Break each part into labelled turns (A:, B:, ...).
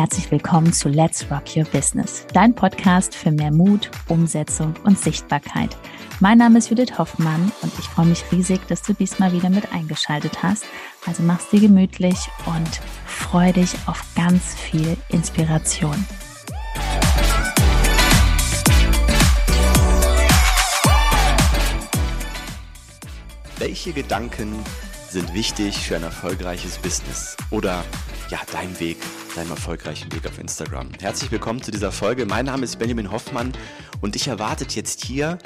A: herzlich willkommen zu Let's Rock Your Business, dein Podcast für mehr Mut, Umsetzung und Sichtbarkeit. Mein Name ist Judith Hoffmann und ich freue mich riesig, dass du diesmal wieder mit eingeschaltet hast. Also mach's dir gemütlich und freu dich auf ganz viel Inspiration.
B: Welche Gedanken sind wichtig für ein erfolgreiches Business oder ja, dein Weg, deinem erfolgreichen Weg auf Instagram. Herzlich willkommen zu dieser Folge. Mein Name ist Benjamin Hoffmann und dich erwartet jetzt hier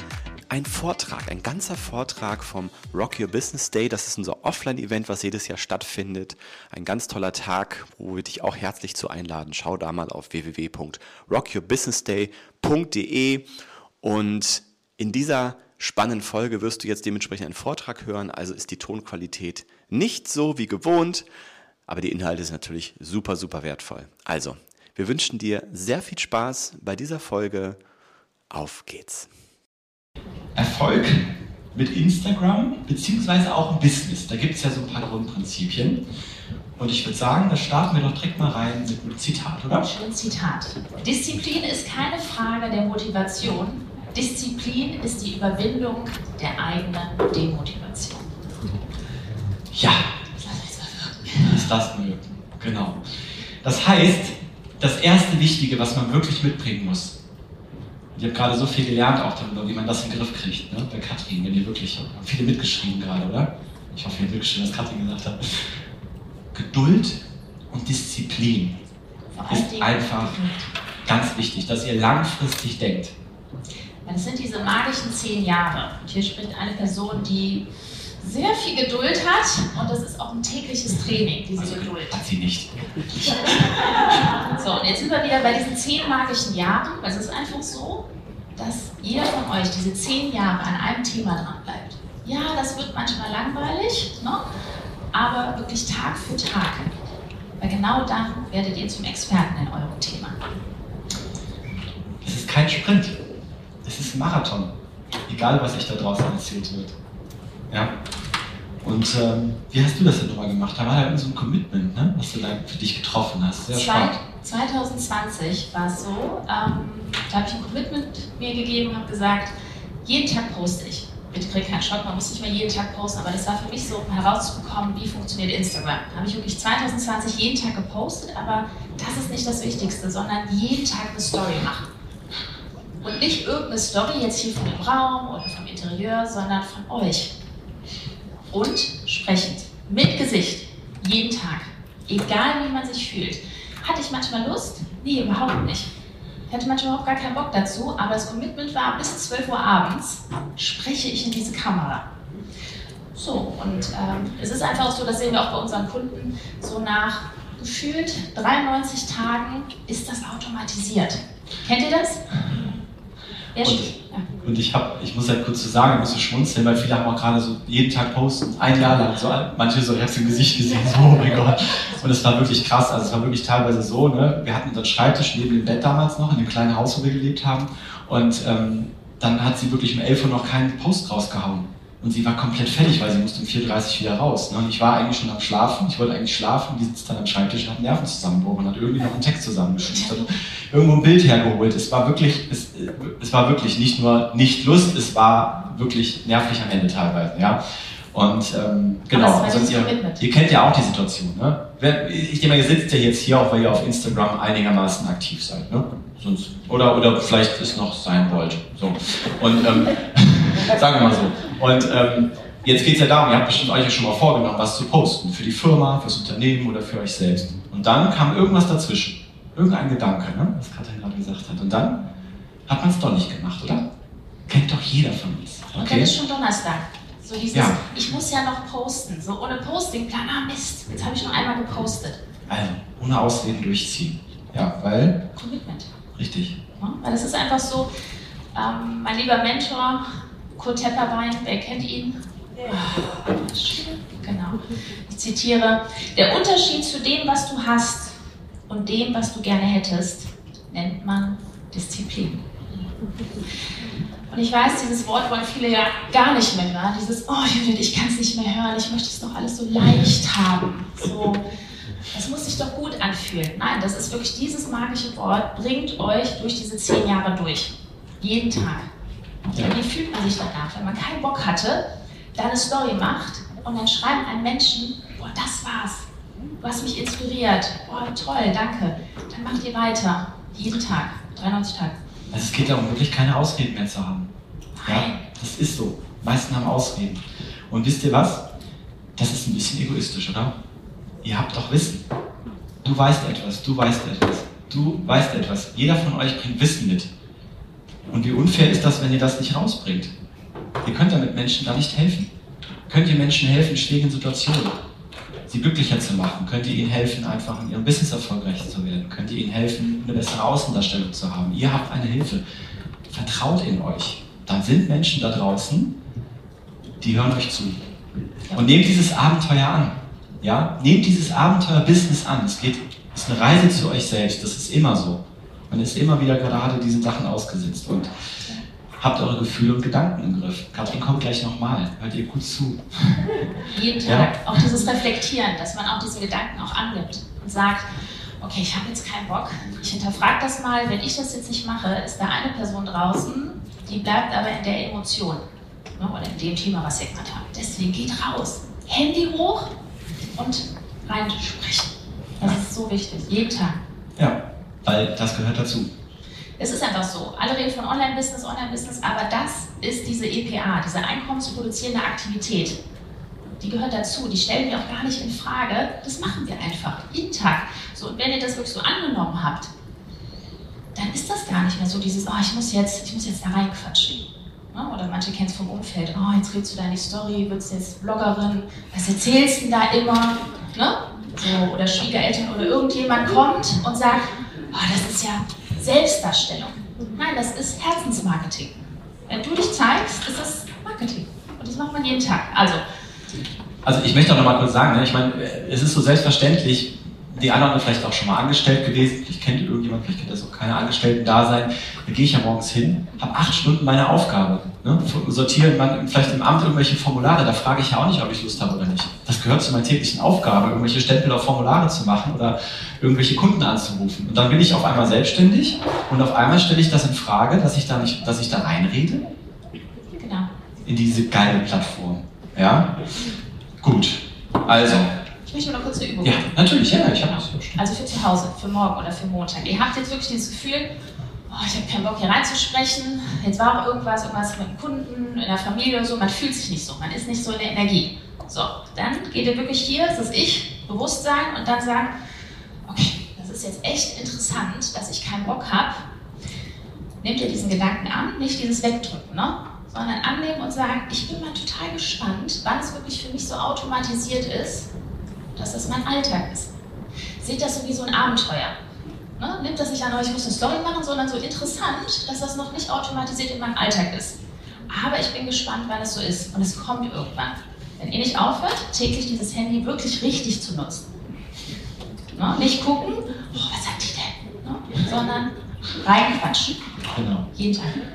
B: ein Vortrag, ein ganzer Vortrag vom Rock Your Business Day. Das ist unser Offline-Event, was jedes Jahr stattfindet. Ein ganz toller Tag, wo wir dich auch herzlich zu einladen. Schau da mal auf www.rockyourbusinessday.de und in dieser spannenden Folge wirst du jetzt dementsprechend einen Vortrag hören. Also ist die Tonqualität nicht so wie gewohnt, aber die Inhalte sind natürlich super, super wertvoll. Also, wir wünschen dir sehr viel Spaß bei dieser Folge. Auf geht's.
C: Erfolg mit Instagram, beziehungsweise auch ein Business. Da gibt es ja so ein paar Grundprinzipien. Und ich würde sagen, da starten wir doch direkt mal rein mit einem Zitat, oder?
D: Schön Zitat. Disziplin ist keine Frage der Motivation. Disziplin ist die Überwindung der eigenen Demotivation.
C: Ja, ist das mögen. Genau. Das heißt, das erste Wichtige, was man wirklich mitbringen muss, ich habe gerade so viel gelernt auch darüber, wie man das in den Griff kriegt, ne? bei Katrin, wenn ihr wirklich, haben viele mitgeschrieben gerade, oder? Ich hoffe, ihr habt mitgeschrieben, was Katrin gesagt hat. Geduld und Disziplin ist einfach ganz wichtig, dass ihr langfristig denkt.
D: Das sind diese magischen zehn Jahre. Und hier spricht eine Person, die sehr viel Geduld hat und das ist auch ein tägliches Training, diese also, Geduld.
C: Hat sie nicht.
D: So, und jetzt sind wir wieder bei diesen zehn magischen Jahren. Es ist einfach so, dass jeder von euch diese zehn Jahre an einem Thema dran bleibt. Ja, das wird manchmal langweilig, ne? aber wirklich Tag für Tag. Weil genau dann werdet ihr zum Experten in eurem Thema.
C: Es ist kein Sprint, es ist ein Marathon. Egal, was euch da draußen erzählt wird. Ja. Und ähm, wie hast du das denn nochmal gemacht? Da war ja so ein Commitment, ne? was du da für dich getroffen hast.
D: Sehr spannend. 2020 war es so, ähm, da habe ich ein Commitment mir gegeben, habe gesagt, jeden Tag poste ich. Bitte krieg keinen Schock, man muss nicht mehr jeden Tag posten, aber das war für mich so, um herauszubekommen, wie funktioniert Instagram. Da habe ich wirklich 2020 jeden Tag gepostet, aber das ist nicht das Wichtigste, sondern jeden Tag eine Story machen. Und nicht irgendeine Story jetzt hier von dem Raum oder vom Interieur, sondern von euch und sprechend, mit Gesicht, jeden Tag, egal wie man sich fühlt. Hatte ich manchmal Lust? Nee, überhaupt nicht. Ich hatte manchmal überhaupt gar keinen Bock dazu, aber das Commitment war, bis 12 Uhr abends spreche ich in diese Kamera. So, und ähm, es ist einfach so, das sehen wir auch bei unseren Kunden, so nach gefühlt 93 Tagen ist das automatisiert. Kennt ihr das?
C: Und, und ich, hab, ich muss halt kurz zu sagen, ich muss so schmunzeln, weil viele haben auch gerade so jeden Tag posten, ein Jahr lang, so, manche so, ich habe im Gesicht gesehen, so, oh mein Gott. Und es war wirklich krass, also es war wirklich teilweise so, ne? wir hatten unseren Schreibtisch neben dem Bett damals noch, in dem kleinen Haus, wo wir gelebt haben. Und ähm, dann hat sie wirklich um 11 Uhr noch keinen Post rausgehauen. Und sie war komplett fertig, weil sie musste um 4.30 Uhr wieder raus. Ne? Und ich war eigentlich schon am Schlafen, ich wollte eigentlich schlafen, die sitzt dann am Schreibtisch und hat Nervenzusammenbruch und hat irgendwie noch einen Text zusammengeschrieben, hat irgendwo ein Bild hergeholt. Es war wirklich, es, es war wirklich nicht nur nicht Lust, es war wirklich nervig am Ende teilweise. Ja? Und ähm, genau, also ihr, ihr, kennt ja auch die Situation. Ne? Ich denke mal, ihr sitzt ja jetzt hier, auch weil ihr auf Instagram einigermaßen aktiv seid. Ne? Sonst, oder, oder vielleicht es noch sein wollt. So. Und ähm, sagen wir mal so. Und ähm, jetzt geht es ja darum, ihr habt bestimmt euch ja schon mal vorgenommen, was zu posten. Für die Firma, fürs Unternehmen oder für euch selbst. Und dann kam irgendwas dazwischen. Irgendein Gedanke, ne? was Katrin gerade gesagt hat. Und dann hat man es doch nicht gemacht, oder? Kennt doch jeder von uns.
D: Okay? Und dann ist schon Donnerstag. So dieses, ja. ich muss ja noch posten. So ohne Postingplan, ah Mist, jetzt habe ich noch einmal gepostet.
C: Also, ohne Ausreden durchziehen. Ja, weil?
D: Commitment.
C: Richtig.
D: Ja, weil es ist einfach so, ähm, mein lieber Mentor, Kurt Tepperwein, wer kennt ihn? Genau. Ich zitiere, der Unterschied zu dem, was du hast und dem, was du gerne hättest, nennt man Disziplin. Und ich weiß, dieses Wort wollen viele ja gar nicht mehr hören. Dieses, oh Judith, ich kann es nicht mehr hören, ich möchte es doch alles so leicht haben. So Das muss sich doch gut anfühlen. Nein, das ist wirklich dieses magische Wort, bringt euch durch diese zehn Jahre durch. Jeden Tag. Ja. Wie fühlt man sich danach, wenn man keinen Bock hatte, da eine Story macht und dann schreiben einen Menschen, boah, das war's. Du hast mich inspiriert. Boah, toll, danke. Dann macht ihr weiter. Jeden Tag. 93 Tage.
C: Also es geht darum, wirklich keine Ausreden mehr zu haben. Ja, das ist so. Die meisten haben Ausreden. Und wisst ihr was? Das ist ein bisschen egoistisch, oder? Ihr habt doch Wissen. Du weißt etwas, du weißt etwas, du weißt etwas. Jeder von euch bringt Wissen mit. Und wie unfair ist das, wenn ihr das nicht rausbringt? Ihr könnt damit Menschen da nicht helfen. Könnt ihr Menschen helfen in schwierigen Situationen? Sie glücklicher zu machen? Könnt ihr ihnen helfen, einfach in ihrem Business erfolgreich zu werden? Könnt ihr ihnen helfen, eine bessere Außendarstellung zu haben? Ihr habt eine Hilfe. Vertraut in euch. Da sind Menschen da draußen, die hören euch zu. Und nehmt dieses Abenteuer an. Ja? Nehmt dieses Abenteuer-Business an. Es geht, es ist eine Reise zu euch selbst. Das ist immer so. Man ist immer wieder gerade diesen Sachen ausgesetzt. Und habt eure Gefühle und Gedanken im Griff. Katrin kommt gleich nochmal. Hört ihr gut zu.
D: Jeden Tag. Ja? Auch dieses Reflektieren, dass man auch diese Gedanken auch annimmt und sagt, okay, ich habe jetzt keinen Bock. Ich hinterfrage das mal. Wenn ich das jetzt nicht mache, ist da eine Person draußen, die bleibt aber in der Emotion. Ne, oder in dem Thema, was ihr gerade habt. Deswegen geht raus. Handy hoch und rein sprechen. Das ist so wichtig. Jeden Tag.
C: Ja, weil das gehört dazu.
D: Es ist einfach so. Alle reden von Online-Business, Online-Business, aber das ist diese EPA, diese einkommensproduzierende Aktivität. Die gehört dazu. Die stellen wir auch gar nicht in Frage. Das machen wir einfach. Jeden Tag. So, und wenn ihr das wirklich so angenommen habt, dann ist das gar nicht mehr so dieses, oh, ich muss jetzt, ich muss jetzt da reinquatschen. Ne? Oder manche kennen es vom Umfeld, oh, jetzt redest du deine Story, wirst jetzt Bloggerin, was erzählst du da immer? Ne? So, oder Schwiegereltern oder irgendjemand kommt und sagt, oh, das ist ja Selbstdarstellung. Nein, das ist Herzensmarketing. Wenn du dich zeigst, ist das Marketing. Und das macht man jeden Tag. Also,
C: also ich möchte auch noch mal kurz sagen, ne? ich meine, es ist so selbstverständlich, die anderen vielleicht auch schon mal angestellt gewesen, vielleicht kennt irgendjemand, vielleicht kennt das auch keine Angestellten da sein. Da gehe ich ja morgens hin, habe acht Stunden meine Aufgabe. Ne? Man vielleicht im Amt irgendwelche Formulare, da frage ich ja auch nicht, ob ich Lust habe oder nicht. Das gehört zu meiner täglichen Aufgabe, irgendwelche Stempel auf Formulare zu machen oder irgendwelche Kunden anzurufen. Und dann bin ich auf einmal selbstständig und auf einmal stelle ich das in Frage, dass ich da nicht, dass ich da reinrede. Genau. In diese geile Plattform. Ja? Gut. Also,
D: ich möchte noch kurz eine Übung
C: Ja, natürlich, ja, ich habe das.
D: Also für zu Hause, für morgen oder für Montag. Ihr habt jetzt wirklich dieses Gefühl, oh, ich habe keinen Bock hier reinzusprechen, jetzt war auch irgendwas, irgendwas mit Kunden, in der Familie oder so, man fühlt sich nicht so, man ist nicht so in der Energie. So, dann geht ihr wirklich hier, das ist ich, Bewusstsein und dann sagen, okay, das ist jetzt echt interessant, dass ich keinen Bock habe. Nehmt ihr diesen Gedanken an, nicht dieses Wegdrücken, ne? sondern annehmen und sagen, ich bin mal total gespannt, wann es wirklich für mich so automatisiert ist, dass das mein Alltag ist. Seht das so wie so ein Abenteuer. Ne? Nimmt das nicht an euch, ich muss eine Story machen, sondern so interessant, dass das noch nicht automatisiert in meinem Alltag ist. Aber ich bin gespannt, wann es so ist. Und es kommt irgendwann. Wenn ihr nicht aufhört, täglich dieses Handy wirklich richtig zu nutzen. Ne? Nicht gucken, oh, was sagt die denn? Ne? Sondern reinquatschen. Genau. Jeden Tag.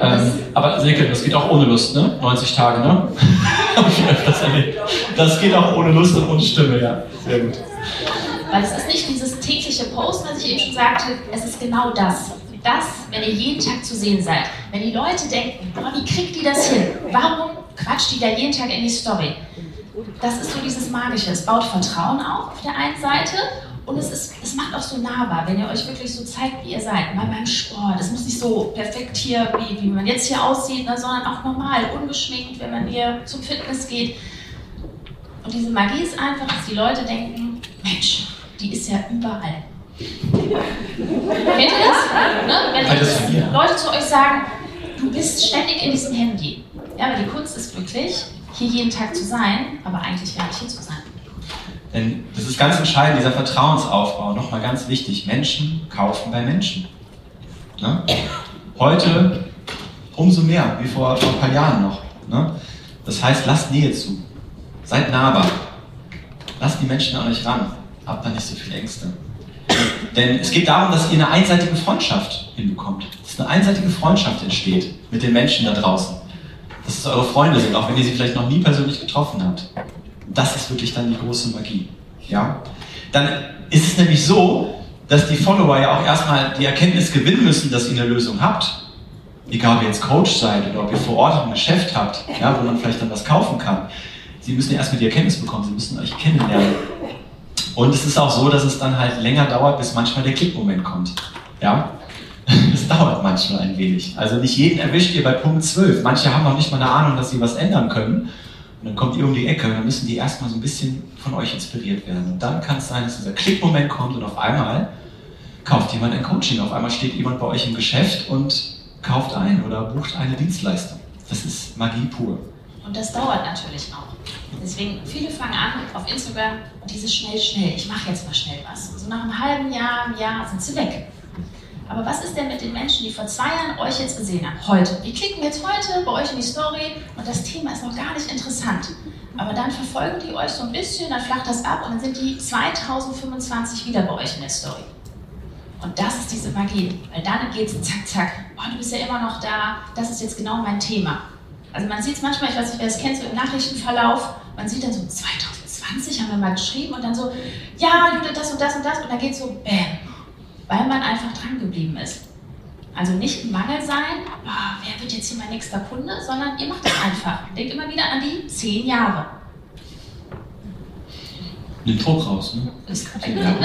C: Ähm, aber Silke, das geht auch ohne Lust, ne? 90 Tage, ne? das geht auch ohne Lust und ohne Stimme, ja. Sehr gut.
D: Weil es ist nicht dieses tägliche Post, was ich eben schon sagte, es ist genau das. Das, wenn ihr jeden Tag zu sehen seid. Wenn die Leute denken, boah, wie kriegt die das hin? Warum quatscht die da jeden Tag in die Story? Das ist so dieses Magische. Es baut Vertrauen auf auf der einen Seite und es, ist, es macht auch so nahbar, wenn ihr euch wirklich so zeigt, wie ihr seid. Mal beim Sport. Es muss nicht so perfekt hier, wie, wie man jetzt hier aussieht, ne, sondern auch normal, ungeschminkt, wenn man hier zum Fitness geht. Und diese Magie ist einfach, dass die Leute denken, Mensch, die ist ja überall. Kennt ihr das? Ne? Wenn Leute zu euch sagen, du bist ständig in diesem Handy. Ja, aber die Kunst ist wirklich, hier jeden Tag zu sein, aber eigentlich gar nicht hier zu sein.
C: Denn das ist ganz entscheidend, dieser Vertrauensaufbau. Nochmal ganz wichtig, Menschen kaufen bei Menschen. Ne? Heute umso mehr, wie vor, ein paar Jahren noch. Ne? Das heißt, lasst Nähe zu. Seid nahbar. Lasst die Menschen an euch ran. Habt da nicht so viele Ängste. Denn es geht darum, dass ihr eine einseitige Freundschaft hinbekommt. Dass eine einseitige Freundschaft entsteht mit den Menschen da draußen. Dass es eure Freunde sind, auch wenn ihr sie vielleicht noch nie persönlich getroffen habt. Das ist wirklich dann die große Magie. Ja? Dann ist es nämlich so, dass die Follower ja auch erstmal die Erkenntnis gewinnen müssen, dass ihr eine Lösung habt. Egal, ob ihr jetzt Coach seid oder ob ihr vor Ort ein Geschäft habt, ja, wo man vielleicht dann was kaufen kann. Sie müssen ja erstmal die Erkenntnis bekommen, sie müssen euch kennenlernen. Und es ist auch so, dass es dann halt länger dauert, bis manchmal der Klickmoment kommt. Ja? Es dauert manchmal ein wenig. Also nicht jeden erwischt ihr bei Punkt 12. Manche haben noch nicht mal eine Ahnung, dass sie was ändern können. Und dann kommt ihr um die Ecke und dann müssen die erstmal so ein bisschen von euch inspiriert werden. Und dann kann es sein, dass dieser Klickmoment kommt und auf einmal kauft jemand ein Coaching. Auf einmal steht jemand bei euch im Geschäft und kauft ein oder bucht eine Dienstleistung. Das ist Magie pur.
D: Und das dauert natürlich auch. Deswegen, viele fangen an auf Instagram und dieses schnell, schnell, ich mache jetzt mal schnell was. Und so nach einem halben Jahr, einem Jahr sind sie weg. Aber was ist denn mit den Menschen, die vor zwei Jahren euch jetzt gesehen haben? Heute. Die klicken jetzt heute bei euch in die Story und das Thema ist noch gar nicht interessant. Aber dann verfolgen die euch so ein bisschen, dann flacht das ab und dann sind die 2025 wieder bei euch in der Story. Und das ist diese Magie. Weil dann geht es zack, zack. Oh, du bist ja immer noch da. Das ist jetzt genau mein Thema. Also man sieht es manchmal, ich weiß nicht, wer es kennt, so im Nachrichtenverlauf. Man sieht dann so 2020 haben wir mal geschrieben und dann so, ja, Judith, das und das und das. Und dann geht es so, bam weil man einfach dran geblieben ist. Also nicht im Mangel sein, oh, wer wird jetzt hier mein nächster Kunde, sondern ihr macht es einfach. Denkt immer wieder an die zehn Jahre.
C: Den Druck raus, ne?
D: Das, äh, ne?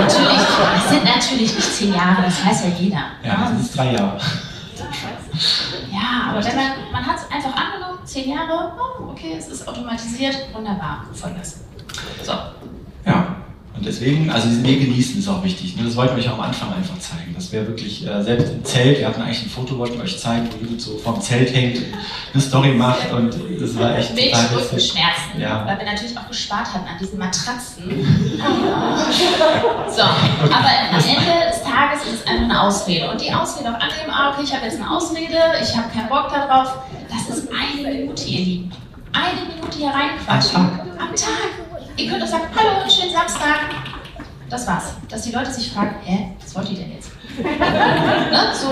D: Natürlich, es sind natürlich nicht zehn Jahre, das weiß ja jeder.
C: Ja, das sind drei Jahre.
D: Ja, aber wenn man, man hat es einfach angenommen, zehn Jahre, oh, okay, es ist automatisiert, wunderbar, Vollgas. So.
C: Und deswegen, also diesen Weg genießen ist auch wichtig. Ne? Das wollten wir euch auch am Anfang einfach zeigen. Das wäre wirklich, äh, selbst im Zelt, wir hatten eigentlich ein Foto, wollten wir euch zeigen, wo Judith so vorm Zelt hängt, eine Story macht und das war echt
D: Mit Rückenschmerzen, ja. weil wir natürlich auch gespart hatten an diesen Matratzen. so, aber am Ende des Tages ist es einfach eine Ausrede. Und die Ausrede auch annehmen, ah, okay, ich habe jetzt eine Ausrede, ich habe keinen Bock darauf. Das ist eine Minute, ihr Lieben. Eine Minute hier reinquatschen. Am Tag. Ihr könnt auch sagen, hallo, schönen Samstag. Das war's. Dass die Leute sich fragen, hä, was wollt ihr denn jetzt? ne? so.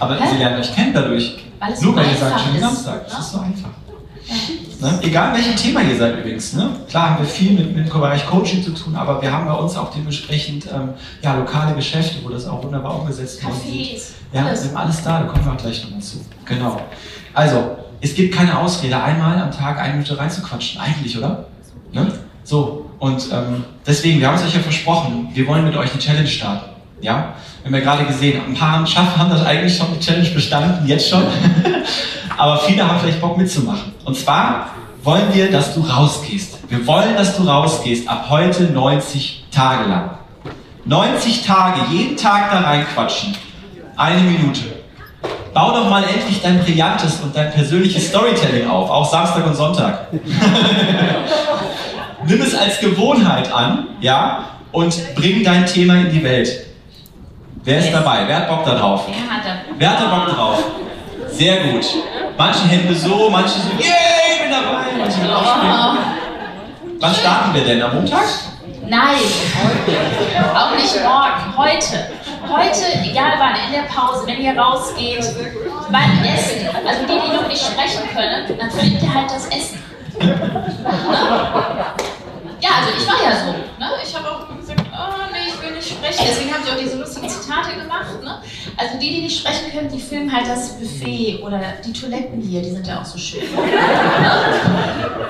C: Aber hä? sie lernen euch kennen dadurch.
D: Weil es
C: Nur weil ihr sagt, schönen
D: ist,
C: Samstag. Das
D: ne?
C: ist so einfach.
D: Ja.
C: Ne? Egal welchem Thema ihr seid übrigens. Ne? Klar haben wir viel mit, mit dem Bereich Coaching zu tun, aber wir haben bei uns auch dementsprechend ähm, ja, lokale Geschäfte, wo das auch wunderbar umgesetzt wird.
D: Cafés,
C: Ja, wir
D: alles.
C: haben alles da, da kommen wir auch gleich nochmal zu. Genau. Also, es gibt keine Ausrede, einmal am Tag eine Minute reinzuquatschen. Eigentlich, oder? So, und ähm, deswegen, wir haben es euch ja versprochen, wir wollen mit euch eine Challenge starten. Ja? Wir haben ja gerade gesehen, ein paar Schaffen haben das eigentlich schon, die Challenge bestanden, jetzt schon. Aber viele haben vielleicht Bock mitzumachen. Und zwar wollen wir, dass du rausgehst. Wir wollen, dass du rausgehst, ab heute 90 Tage lang. 90 Tage, jeden Tag da reinquatschen. Eine Minute. Bau doch mal endlich dein brillantes und dein persönliches Storytelling auf, auch Samstag und Sonntag. Nimm es als Gewohnheit an, ja, und bring dein Thema in die Welt. Wer ist dabei? Wer hat Bock da drauf?
D: Wer hat da
C: Bock drauf? Sehr gut. Manche Hände so, manche so, yay, ich bin dabei. Manche will auch spielen. Wann starten wir denn? Am Montag?
D: Nein, auch nicht morgen, heute. Heute, egal wann, in der Pause, wenn ihr rausgeht, beim Essen. Also die, die noch nicht sprechen können, dann findet ihr halt das Essen. Ne? Ja, also ich war ja so. Ne? Ich habe auch gesagt, oh nee, ich will nicht sprechen. Deswegen habe ich auch diese lustigen Zitate gemacht. Ne? Also die, die nicht sprechen können, die filmen halt das Buffet oder die Toiletten hier, die sind ja auch so schön. Ne?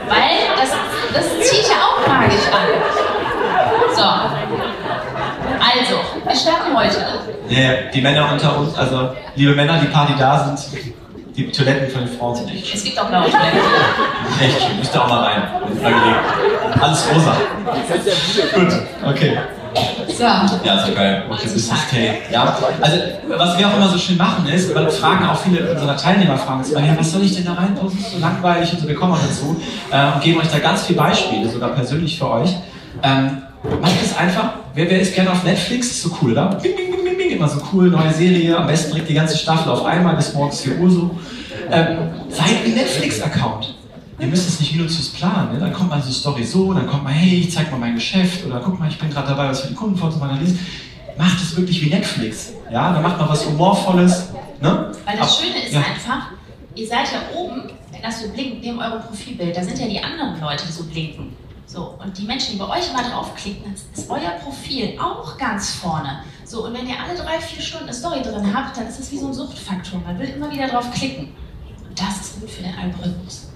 D: Weil das, das zieht ja auch magisch an. So. Also, wir starten heute.
C: Ja, die Männer unter uns, also liebe Männer, die Party da sind, die Toiletten von den Frauen sind echt schön.
D: Es gibt auch blaue Toiletten.
C: Echt schön. Müsst ihr auch mal rein. Alles rosa. Gut, okay. So. Ja, so geil. Okay, Business Tape. Ja, also was wir auch immer so schön machen ist, weil fragen auch viele unserer Teilnehmer fragen immer, ja, was soll ich denn da reinposten? So langweilig und so. Wir kommen auch dazu äh, und geben euch da ganz viele Beispiele, sogar persönlich für euch. Ähm, macht es einfach. Wer, wer ist gerne auf Netflix? Ist so cool, oder? Bing, bing. Immer so cool, neue Serie. Am besten direkt die ganze Staffel auf einmal bis morgens 4 Uhr so. Ähm, seid ein Netflix-Account. Ihr müsst es nicht minutiös planen. Ne? Dann kommt mal so Story so, dann kommt mal, hey, ich zeig mal mein Geschäft oder guck mal, ich bin gerade dabei, was für die Kunden vorzuanalysen. Macht es wirklich wie Netflix. Ja, dann macht man was Humorvolles. Ne?
D: Weil das Schöne ist ja. einfach, ihr seid ja oben, wenn das so blinkt, neben eurem Profilbild, da sind ja die anderen Leute, die so blinken. So, und die Menschen, die bei euch immer draufklicken, dann ist euer Profil auch ganz vorne. So, und wenn ihr alle drei, vier Stunden eine Story drin habt, dann ist es wie so ein Suchtfaktor. Man will immer wieder drauf klicken. Und das ist gut für den Algorithmus.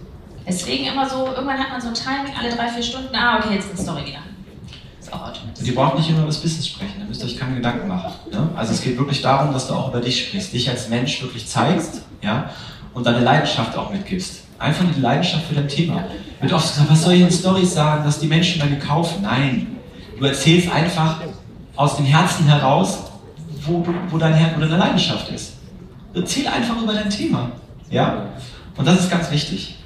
D: Deswegen immer so, irgendwann hat man so ein Timing, alle drei, vier Stunden, ah, okay, jetzt ist die Story wieder.
C: Ist auch automatisch. Und ihr braucht nicht immer über das Business sprechen, da müsst ihr euch keine Gedanken machen. Ne? Also es geht wirklich darum, dass du auch über dich sprichst, dich als Mensch wirklich zeigst, ja, und deine Leidenschaft auch mitgibst. Einfach die Leidenschaft für dein Thema. Wird oft gesagt, was soll ich in Stories sagen, dass die Menschen dir kaufen? Nein. Du erzählst einfach aus dem Herzen heraus, wo, wo, dein wo deine Leidenschaft ist. Erzähl einfach über dein Thema. Ja? Und das ist ganz wichtig.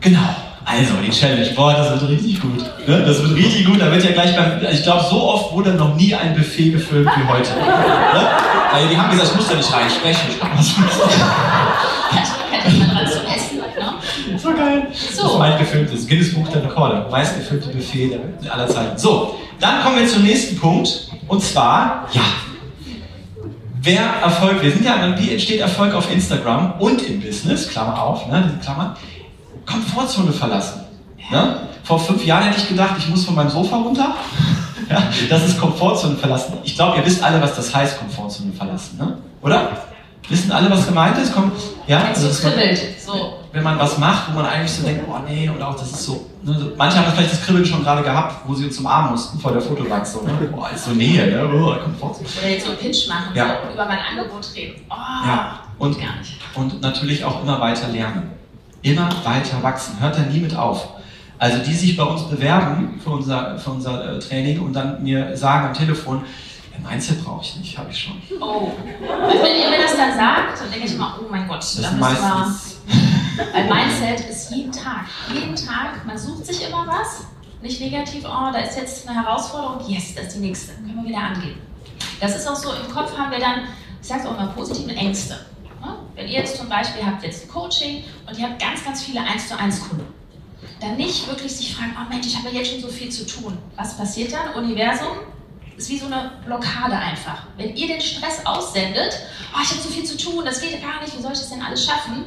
C: Genau. Also, die Challenge. Boah, das wird richtig gut. Ne? Das wird richtig gut. Da wird ja gleich beim, ich glaube, so oft wurde noch nie ein Buffet gefüllt wie heute. Ne? Weil die haben gesagt, ich muss da nicht rein sprechen. So geil. So. Das ist mein gefülltes Guinness Buch der Rekorde. Meist gefüllte Buffet aller Zeiten. So, dann kommen wir zum nächsten Punkt. Und zwar, ja, wer Erfolg, wir sind ja, wie entsteht Erfolg auf Instagram und im Business, Klammer auf, ne, diese Klammern. Komfortzone verlassen. Ne? Vor fünf Jahren hätte ich gedacht, ich muss von meinem Sofa runter. ja, das ist Komfortzone verlassen. Ich glaube, ihr wisst alle, was das heißt, Komfortzone verlassen, ne? oder? Wissen alle, was gemeint ist? Kommt, ja,
D: also so kribbelt. So.
C: Wenn man was macht, wo man eigentlich so denkt, oh nee, oder auch das ist so. Ne, manche haben vielleicht das Kribbeln schon gerade gehabt, wo sie uns umarmen mussten vor der Fotowand. So, ne? Boah, ist so Nähe, ne? Oh,
D: Komfortzone. Oder jetzt so einen Pitch machen, ja. so, über mein Angebot reden. Oh,
C: ja. und, gar nicht. Und natürlich auch immer weiter lernen immer weiter wachsen. Hört da nie mit auf. Also die sich bei uns bewerben für unser, für unser äh, Training und dann mir sagen am Telefon, Mindset brauche ich nicht, habe ich schon.
D: Oh, also wenn ihr mir das dann sagt, dann denke ich mal, oh mein Gott, das
C: dann meistens.
D: Weil Mindset ist jeden Tag, jeden Tag, man sucht sich immer was, nicht negativ, oh, da ist jetzt eine Herausforderung, yes, das ist die nächste, können wir wieder angehen. Das ist auch so, im Kopf haben wir dann, ich sage es auch immer, positive Ängste. Wenn ihr jetzt zum Beispiel habt jetzt ein Coaching und ihr habt ganz, ganz viele 1 zu 1 Kunden, dann nicht wirklich sich fragen, oh Mensch, ich habe ja jetzt schon so viel zu tun. Was passiert dann? Universum ist wie so eine Blockade einfach. Wenn ihr den Stress aussendet, oh, ich habe so viel zu tun, das geht gar nicht, wie soll ich das denn alles schaffen?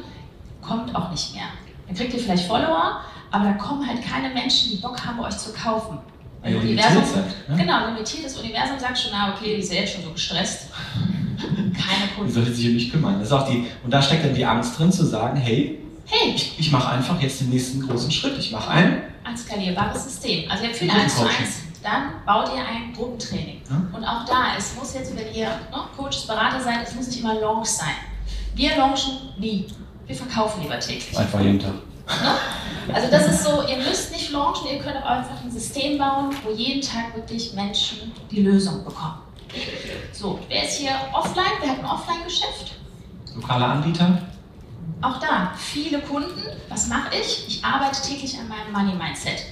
D: Kommt auch nicht mehr. Dann kriegt ihr vielleicht Follower, aber da kommen halt keine Menschen, die Bock haben, euch zu kaufen.
C: Weil Universum, seid,
D: ne? Genau, limitiertes Universum sagt schon, ah, okay, die ist ja jetzt schon so gestresst. Keine Kunden.
C: Die sollte sich um mich kümmern. Das ist auch die, und da steckt dann die Angst drin zu sagen, hey, hey. ich, ich mache einfach jetzt den nächsten großen Schritt. Ich mache ein...
D: Ein skalierbares System. Also ihr habt viele 1 zu 1. Dann baut ihr ein Gruppentraining. Hm? Und auch da, es muss jetzt, wenn ihr ne, Coaches, Berater seid, es muss nicht immer Launch sein. Wir launchen nie. Wir verkaufen lieber täglich.
C: Einfach jeden Tag.
D: Ne? Also das ist so, ihr müsst nicht launchen, ihr könnt auch einfach ein System bauen, wo jeden Tag wirklich Menschen die Lösung bekommen. So, wer ist hier offline? Wer hat ein Offline-Geschäft?
C: Lokale Anbieter?
D: Auch da, viele Kunden. Was mache ich? Ich arbeite täglich an meinem Money-Mindset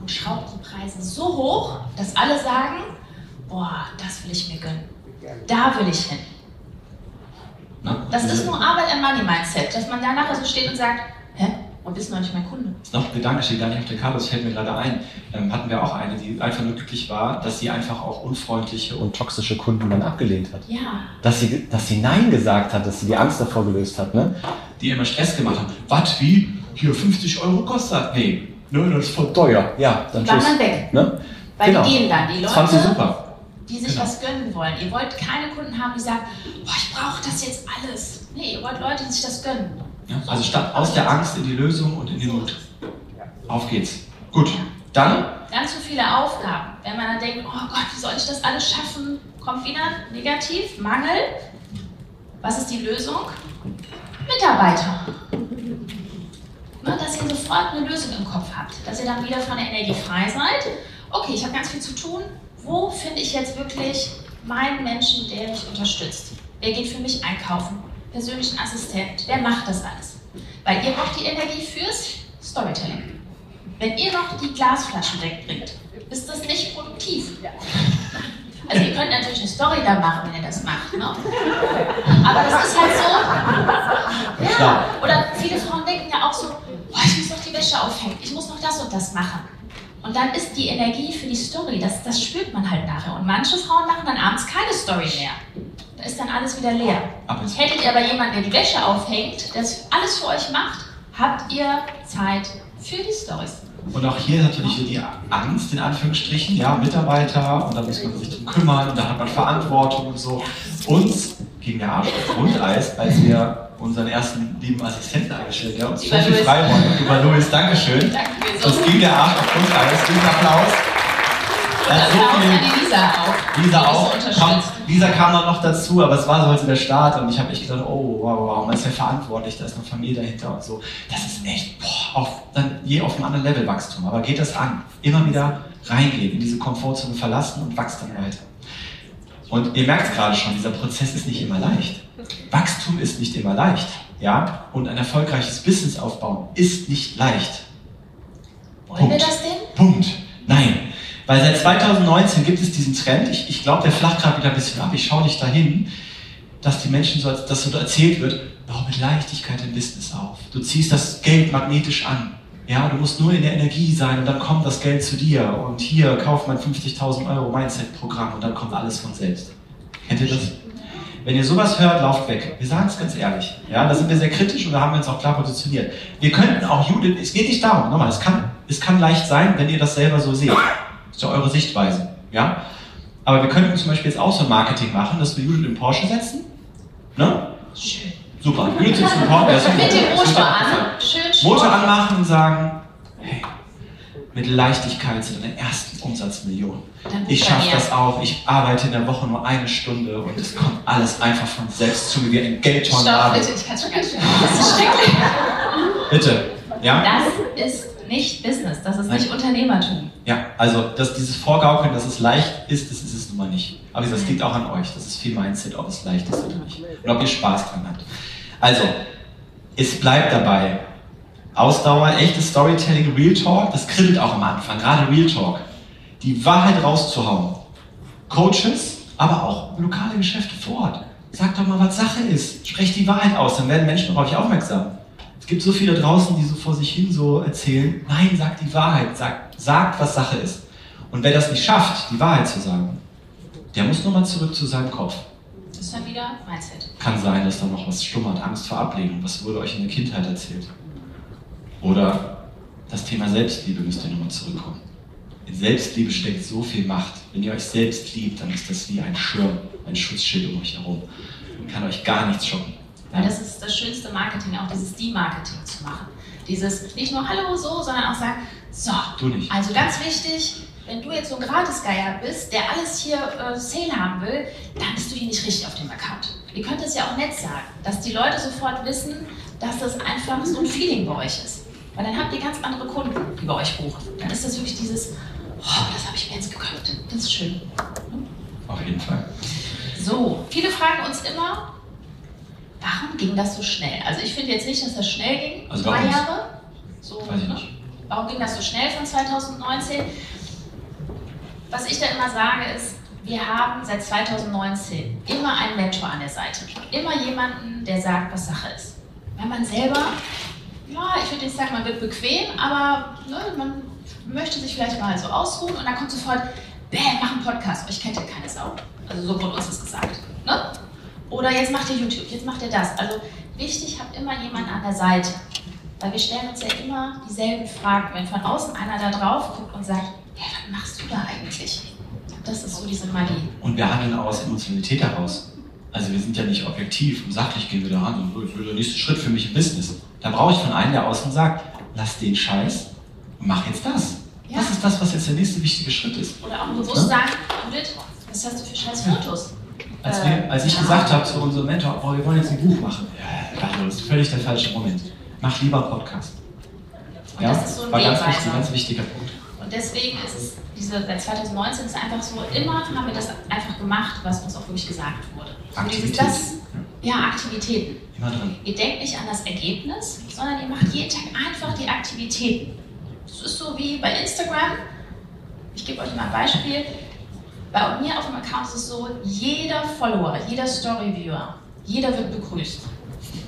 D: und schraube die Preise so hoch, dass alle sagen, boah, das will ich mir gönnen. Da will ich hin. Ne? Das ist nur Arbeit am Money-Mindset, dass man da nachher so steht und sagt, hä, und bist noch nicht mein Kunde.
C: Das ist noch ein Gedanke, steht gar nicht auf der Karte, das fällt mir gerade ein. Ähm, hatten wir auch eine, die einfach nur glücklich war, dass sie einfach auch unfreundliche und toxische Kunden dann abgelehnt hat.
D: Ja.
C: Dass sie, dass sie Nein gesagt hat, dass sie die Angst davor gelöst hat, ne? Die immer Stress gemacht haben. Was, wie? Hier 50 Euro kostet? Nee, ne, das ist voll teuer. Ja, dann
D: die waren dann weg.
C: Ne?
D: Weil genau. die gehen dann, die Leute.
C: Das fand sie super.
D: Die sich genau. was gönnen wollen. Ihr wollt keine Kunden haben, die sagen, boah, ich brauche das jetzt alles. Nee, ihr wollt Leute, die sich das gönnen.
C: Ja, also statt aus der Angst in die Lösung und in den Mut. Auf geht's. Gut, dann?
D: Ganz so viele Aufgaben. Wenn man dann denkt, oh Gott, wie soll ich das alles schaffen? Kommt wieder negativ, Mangel. Was ist die Lösung? Mitarbeiter. Ne, dass ihr sofort eine Lösung im Kopf habt. Dass ihr dann wieder von der Energie frei seid. Okay, ich habe ganz viel zu tun. Wo finde ich jetzt wirklich meinen Menschen, der mich unterstützt? Wer geht für mich einkaufen? Persönlichen Assistent? Wer macht das alles? Weil ihr braucht die Energie fürs Storytelling. Wenn ihr noch die Glasflaschen wegbringt, ist das nicht produktiv. Also ihr könnt natürlich eine Story da machen, wenn ihr das macht. Ne? Aber das ist halt so. Ja. Oder viele Frauen denken ja auch so, boah, ich muss noch die Wäsche aufhängen, ich muss noch das und das machen. Und dann ist die Energie für die Story, das, das spürt man halt nachher. Und manche Frauen machen dann abends keine Story mehr. Da ist dann alles wieder leer. Hättet ihr aber jemanden, der die Wäsche aufhängt, der alles für euch macht, habt ihr Zeit für die Stories.
C: Und auch hier natürlich die Angst, in Anführungsstrichen, ja, Mitarbeiter und da muss man sich drum kümmern und da hat man Verantwortung und so. Uns ging der Arsch auf Grundeis, als wir unseren ersten lieben Assistenten eingestellt. Der uns so viel Freiräume über Louis, Dankeschön. Danke so. Das ging der Arsch auf Grundeis. Diesen Applaus.
D: Das so viel, Lisa auch.
C: Lisa auch. Kam, Lisa kam dann noch dazu, aber es war so heute der Start und ich habe echt gedacht, oh wow, wow, man ist ja verantwortlich, da ist eine Familie dahinter und so. Das ist echt, boah, auf, dann je auf einem anderen Level Wachstum. Aber geht das an. Immer wieder reingehen, in diese Komfortzone verlassen und wächst dann weiter. Und ihr merkt gerade schon, dieser Prozess ist nicht immer leicht. Wachstum ist nicht immer leicht. Ja? Und ein erfolgreiches Business aufbauen ist nicht leicht.
D: Wollen Punkt. wir das denn?
C: Punkt. Nein. Weil seit 2019 gibt es diesen Trend, ich, ich glaube, der flacht gerade wieder ein bisschen ab, ich schaue nicht dahin, dass die Menschen so, dass so erzählt wird, bau mit Leichtigkeit ein Business auf. Du ziehst das Geld magnetisch an. Ja, du musst nur in der Energie sein und dann kommt das Geld zu dir. Und hier kauft man 50.000 Euro Mindset-Programm und dann kommt alles von selbst. Kennt ihr das? Wenn ihr sowas hört, lauft weg. Wir sagen es ganz ehrlich. Ja, da sind wir sehr kritisch und da haben wir uns auch klar positioniert. Wir könnten auch Judith, es geht nicht darum, nochmal, es kann, es kann leicht sein, wenn ihr das selber so seht. Das ist ja eure Sichtweise. Ja? Aber wir könnten zum Beispiel jetzt auch so ein Marketing machen, dass wir Judith in Porsche setzen. Ne?
D: Schön.
C: Super. Judith sitzt in Porsche.
D: Mit dem Motor an.
C: Schön Motor anmachen und sagen, hey, mit Leichtigkeit zu deiner ersten Umsatzmillion. Ich schaffe das auch. Ich arbeite in der Woche nur eine Stunde und es kommt alles einfach von selbst zu mir wie ein Geldtornado.
D: Stopp, bitte, ich kann schon ganz schön. Das ist schrecklich.
C: Bitte, ja?
D: Das ist nicht Business, das ist Nein. nicht Unternehmertum.
C: Ja, also dass dieses Vorgaukeln, dass es leicht ist, das ist es nun mal nicht. Aber das liegt auch an euch. Das ist viel Mindset, ob es leicht ist oder nicht. Und ob ihr Spaß dran habt. Also, es bleibt dabei. Ausdauer, echtes Storytelling, Real Talk, das kribbelt auch am Anfang, gerade Real Talk. Die Wahrheit rauszuhauen. Coaches, aber auch lokale Geschäfte vor Ort. Sagt doch mal, was Sache ist. Sprecht die Wahrheit aus, dann werden Menschen auf euch aufmerksam. Es gibt so viele draußen, die so vor sich hin so erzählen, nein, sagt die Wahrheit, sagt, sagt, was Sache ist. Und wer das nicht schafft, die Wahrheit zu sagen, der muss nochmal zurück zu seinem Kopf.
D: Das ist dann wieder Mindset.
C: Kann sein, dass da noch was schlummert, Angst vor Ablehnung. Was wurde euch in der Kindheit erzählt? Oder das Thema Selbstliebe müsst ihr nochmal zurückkommen. In Selbstliebe steckt so viel Macht. Wenn ihr euch selbst liebt, dann ist das wie ein Schirm, ein Schutzschild um euch herum. Und kann euch gar nichts schocken.
D: Weil das ist das schönste Marketing, auch dieses De-Marketing zu machen. Dieses nicht nur Hallo so, sondern auch sagen, so,
C: du nicht.
D: also ganz wichtig, wenn du jetzt so ein Gratis-Geier bist, der alles hier äh, Sale haben will, dann bist du hier nicht richtig auf dem Account. Ihr könnt es ja auch nett sagen, dass die Leute sofort wissen, dass das einfach so ein Feeling bei euch ist. Weil dann habt ihr ganz andere Kunden, die bei euch buchen. Dann ist das wirklich dieses, oh, das habe ich mir jetzt gekauft. Das ist schön.
C: Auf jeden Fall.
D: So, viele fragen uns immer, warum ging das so schnell? Also ich finde jetzt nicht, dass das schnell ging.
C: Also
D: Drei Jahre.
C: So, Weiß ich nicht.
D: Warum ging das so schnell von 2019? Was ich da immer sage ist, wir haben seit 2019 immer einen Mentor an der Seite. Immer jemanden, der sagt, was Sache ist. Wenn man selber ja, ich würde nicht sagen, man wird bequem, aber ne, man möchte sich vielleicht mal so ausruhen und dann kommt sofort, bäh, mach einen Podcast, euch kennt ja keine Sau. Also so wurde uns das gesagt. Ne? Oder jetzt macht ihr YouTube, jetzt macht ihr das. Also wichtig, habt immer jemanden an der Seite. Weil wir stellen uns ja immer dieselben Fragen. Wenn von außen einer da drauf guckt und sagt, ja, was machst du da eigentlich? Das ist so diese Magie.
C: Und wir handeln aus Emotionalität heraus. Also wir sind ja nicht objektiv und sachlich gehen wir da ran und will der nächste Schritt für mich im Business. Da brauche ich von einem, der außen sagt, lass den Scheiß und mach jetzt das. Ja. Das ist das, was jetzt der nächste wichtige Schritt ist.
D: Oder auch bewusst ja? sagen, Judith, was hast du für scheiß Fotos?
C: Als, wir, als ich ja. gesagt habe zu unserem Mentor, oh, wir wollen jetzt ein Buch machen, ja, das ist völlig der falsche Moment. Mach lieber Podcast.
D: Und ja, das ist so ein
C: war ganz, wichtig, ganz wichtiger Punkt.
D: Und deswegen ist es, diese, seit 2019 ist es einfach so, immer haben wir das einfach gemacht, was uns auch wirklich gesagt wurde.
C: Aktivitäten.
D: Das, ja, Aktivitäten.
C: Immer drin.
D: Ihr denkt nicht an das Ergebnis, sondern ihr macht jeden Tag einfach die Aktivitäten. Es ist so wie bei Instagram. Ich gebe euch mal ein Beispiel. Bei mir auf dem Account ist es so, jeder Follower, jeder Story-Viewer, jeder wird begrüßt.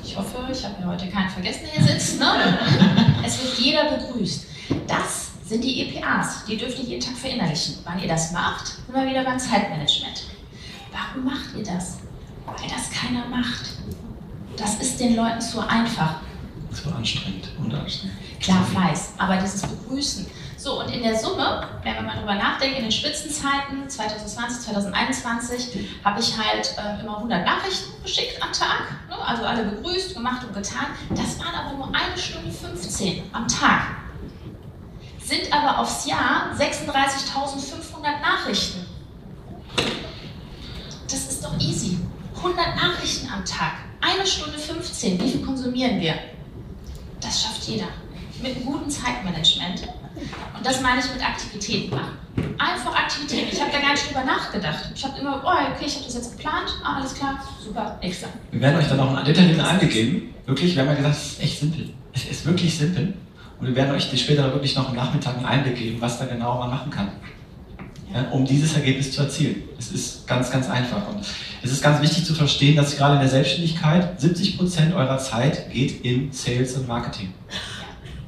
D: Ich hoffe, ich habe mir heute keinen vergessen, der hier sitzt. Ne? Es wird jeder begrüßt. Das sind die EPAs, die dürft ihr jeden Tag verinnerlichen. Wann ihr das macht, sind wir wieder beim Zeitmanagement. Warum macht ihr das? Weil das keiner macht. Das ist den Leuten zu einfach.
C: Zu anstrengend und anstrengend.
D: Klar, Fleiß, aber dieses Begrüßen. So, und in der Summe, wenn wir mal drüber nachdenken, in den Spitzenzeiten 2020, 2021, habe ich halt äh, immer 100 Nachrichten geschickt am Tag. Ne? Also alle begrüßt, gemacht und getan. Das waren aber nur eine Stunde 15 am Tag. Sind aber aufs Jahr 36.500 Nachrichten. Das ist doch easy. 100 Nachrichten am Tag. Eine Stunde 15. Wie viel konsumieren wir? Das schafft jeder. Mit einem guten Zeitmanagement. Und das meine ich mit Aktivitäten machen. Einfach Aktivitäten. Ich habe da gar nicht drüber nachgedacht. Ich habe immer, oh, okay, ich habe das jetzt geplant. Ah, alles klar, super, nächster.
C: Wir werden euch dann auch einen detaillierten Einblick geben. Wirklich, wir haben ja gesagt, es ist echt simpel. Es ist wirklich simpel. Und wir werden euch später wirklich noch im Nachmittag einen Einblick geben, was da genau man machen kann. Ja, um dieses Ergebnis zu erzielen. Es ist ganz, ganz einfach. Und es ist ganz wichtig zu verstehen, dass gerade in der Selbstständigkeit 70 Prozent eurer Zeit geht in Sales und Marketing.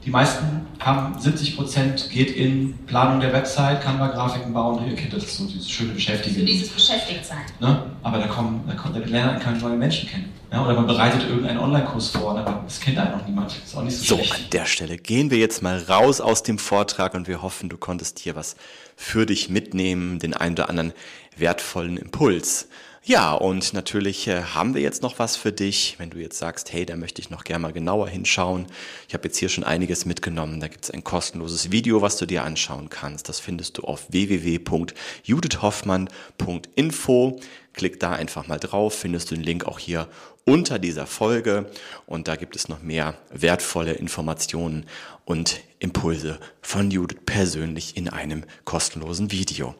C: Die meisten haben 70 Prozent geht in Planung der Website, Canva-Grafiken bauen. Ihr kennt das so, dieses schöne Beschäftigen.
D: Für dieses Beschäftigtsein.
C: Ne? Aber da kommen, da kommt, da lernt keine neuen Menschen kennen. Ja? Oder man bereitet irgendeinen Online-Kurs vor, aber das kennt einen noch niemand. Ist auch nicht so,
B: So,
C: schlecht.
B: an der Stelle gehen wir jetzt mal raus aus dem Vortrag und wir hoffen, du konntest hier was für dich mitnehmen, den einen oder anderen wertvollen Impuls. Ja, und natürlich äh, haben wir jetzt noch was für dich, wenn du jetzt sagst, hey, da möchte ich noch gerne mal genauer hinschauen. Ich habe jetzt hier schon einiges mitgenommen. Da gibt es ein kostenloses Video, was du dir anschauen kannst. Das findest du auf www.judithhoffmann.info. Klick da einfach mal drauf, findest du den Link auch hier unter dieser Folge und da gibt es noch mehr wertvolle Informationen und Impulse von Judith persönlich in einem kostenlosen Video.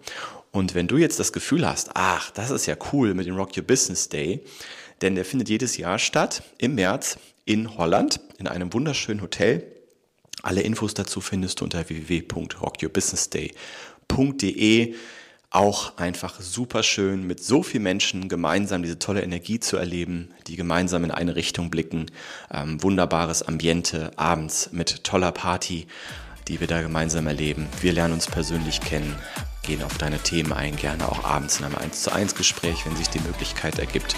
B: Und wenn du jetzt das Gefühl hast, ach, das ist ja cool mit dem Rock Your Business Day, denn der findet jedes Jahr statt im März in Holland in einem wunderschönen Hotel. Alle Infos dazu findest du unter www.rockyourbusinessday.de. Auch einfach super schön, mit so vielen Menschen gemeinsam diese tolle Energie zu erleben, die gemeinsam in eine Richtung blicken. Ähm, wunderbares Ambiente abends mit toller Party, die wir da gemeinsam erleben. Wir lernen uns persönlich kennen, gehen auf deine Themen ein, gerne auch abends in einem 1 zu 1 Gespräch, wenn sich die Möglichkeit ergibt.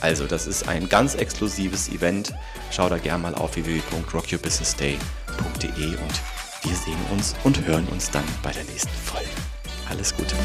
B: Also, das ist ein ganz exklusives Event. Schau da gerne mal auf www.rockyourbusinessday.de und wir sehen uns und hören uns dann bei der nächsten Folge. Alles Gute.